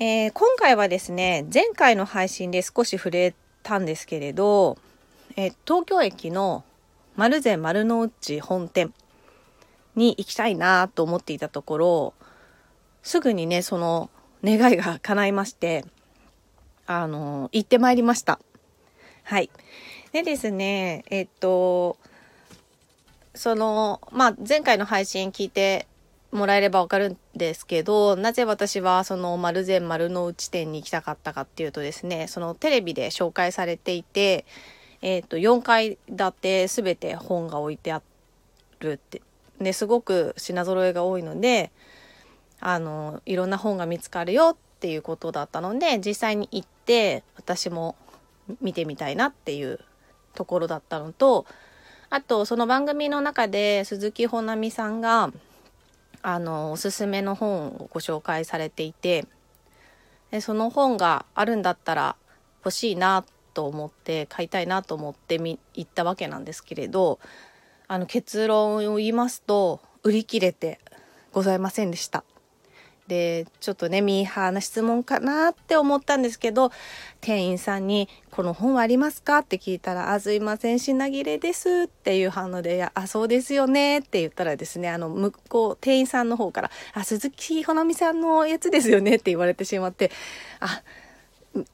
えー、今回はですね、前回の配信で少し触れたんですけれど、えー、東京駅の丸善丸の内本店に行きたいなと思っていたところ、すぐにね、その願いが叶いまして、あの、行ってまいりました。はい。でですね、えっと、その、まあ、前回の配信聞いてもらえればわかるんですけど、なぜ私はその丸善丸の内店に行きたかったかっていうとですね、そのテレビで紹介されていて、えっ、ー、と、4階建て全て本が置いてあるって、ね、すごく品揃えが多いので、あの、いろんな本が見つかるよっていうことだったので、実際に行って、私も見てみたいなっていうところだったのと、あと、その番組の中で鈴木保奈美さんが、あのおすすめの本をご紹介されていてでその本があるんだったら欲しいなと思って買いたいなと思ってみ行ったわけなんですけれどあの結論を言いますと売り切れてございませんでした。でちょっとねミーハーな質問かなって思ったんですけど店員さんに「この本はありますか?」って聞いたら「あすいません品切れです」っていう反応で「あそうですよね」って言ったらですねあの向こう店員さんの方から「あ鈴木ほのみさんのやつですよね」って言われてしまってあ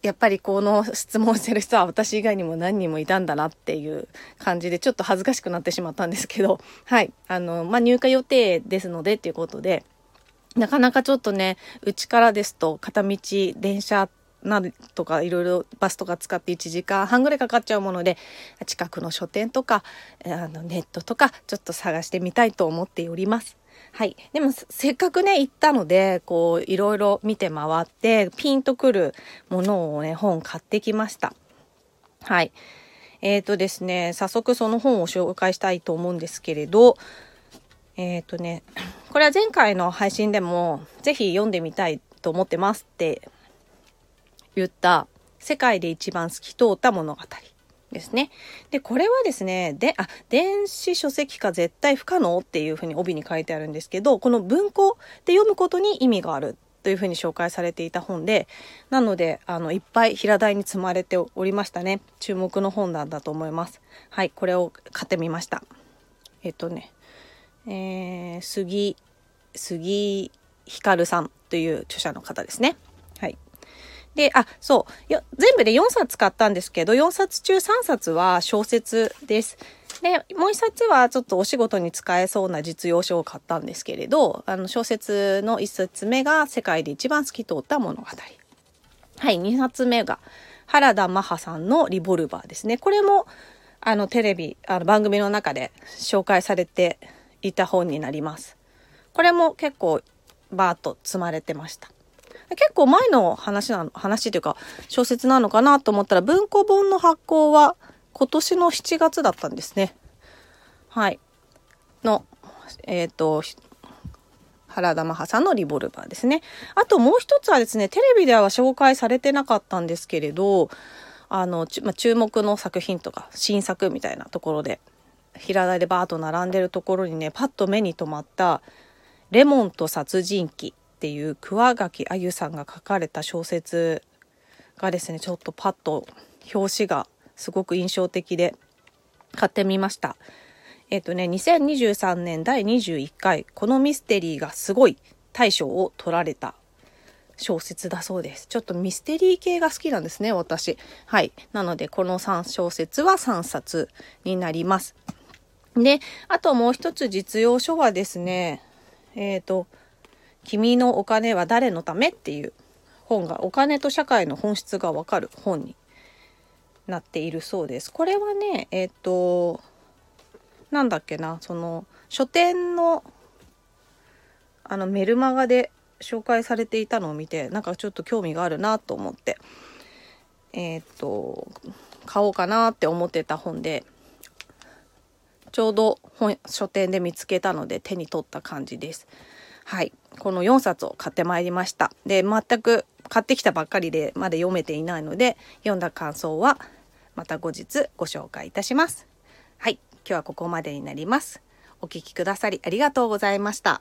やっぱりこの質問してる人は私以外にも何人もいたんだなっていう感じでちょっと恥ずかしくなってしまったんですけどはいあのまあ入荷予定ですのでっていうことでなかなかちょっとね、うちからですと片道電車などとかいろいろバスとか使って1時間半ぐらいかかっちゃうもので近くの書店とかあのネットとかちょっと探してみたいと思っております。はい。でもせっかくね行ったのでこういろいろ見て回ってピンとくるものをね本買ってきました。はい。えっ、ー、とですね早速その本を紹介したいと思うんですけれどえっ、ー、とねこれは前回の配信でもぜひ読んでみたいと思ってますって言った世界で一番透き通った物語ですね。で、これはですね、で、あ、電子書籍化絶対不可能っていうふうに帯に書いてあるんですけど、この文庫で読むことに意味があるというふうに紹介されていた本で、なので、あの、いっぱい平台に積まれておりましたね。注目の本なんだと思います。はい、これを買ってみました。えっとね、えー、杉杉光さんという著者の方ですね。はい。で、あ、そう。よ全部で4冊買ったんですけど、4冊中3冊は小説です。で、もう1冊はちょっとお仕事に使えそうな実用書を買ったんですけれど、あの小説の1冊目が世界で一番透き通った物語。はい、2冊目が原田マハさんのリボルバーですね。これもあのテレビ、あの番組の中で紹介されていた本になります。これも結構バーッと積まれてました。結構前の話なの、話というか小説なのかなと思ったら文庫本の発行は今年の7月だったんですね。はい。の、えっ、ー、と、原田マハさんのリボルバーですね。あともう一つはですね、テレビでは紹介されてなかったんですけれど、あの、まあ、注目の作品とか新作みたいなところで平台でバーッと並んでるところにねパッと目に留まった「レモンと殺人鬼」っていう桑垣あゆさんが書かれた小説がですねちょっとパッと表紙がすごく印象的で買ってみました。えっ、とね2023年第21回このミステリーがすごい大賞を取られた小説だそうです。ちょっとミステリー系が好きなんですね、私。はい。なので、この3小説は3冊になります。で、あともう一つ実用書はですね、えっ、ー、と、君のお金は誰のためっていう本が、お金と社会の本質がわかる本になっているそうです。これはね、えっ、ー、と、なんだっけな、その、書店の、あの、メルマガで紹介されていたのを見てなんかちょっと興味があるなと思ってえー、っと買おうかなって思ってた本でちょうど本書店で見つけたので手に取った感じです。はい、この4冊を買ってまいりました。で全く買ってきたばっかりでまだ読めていないので読んだ感想はまた後日ご紹介いたします。はい、今日はここまでになります。お聴きくださりありがとうございました。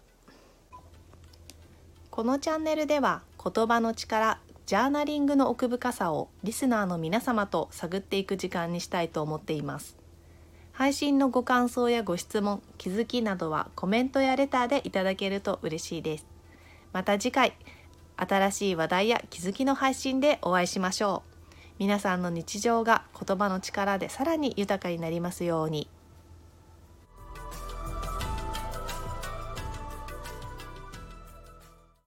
このチャンネルでは言葉の力ジャーナリングの奥深さをリスナーの皆様と探っていく時間にしたいと思っています配信のご感想やご質問気づきなどはコメントやレターでいただけると嬉しいですまた次回新しい話題や気づきの配信でお会いしましょう皆さんの日常が言葉の力でさらに豊かになりますように。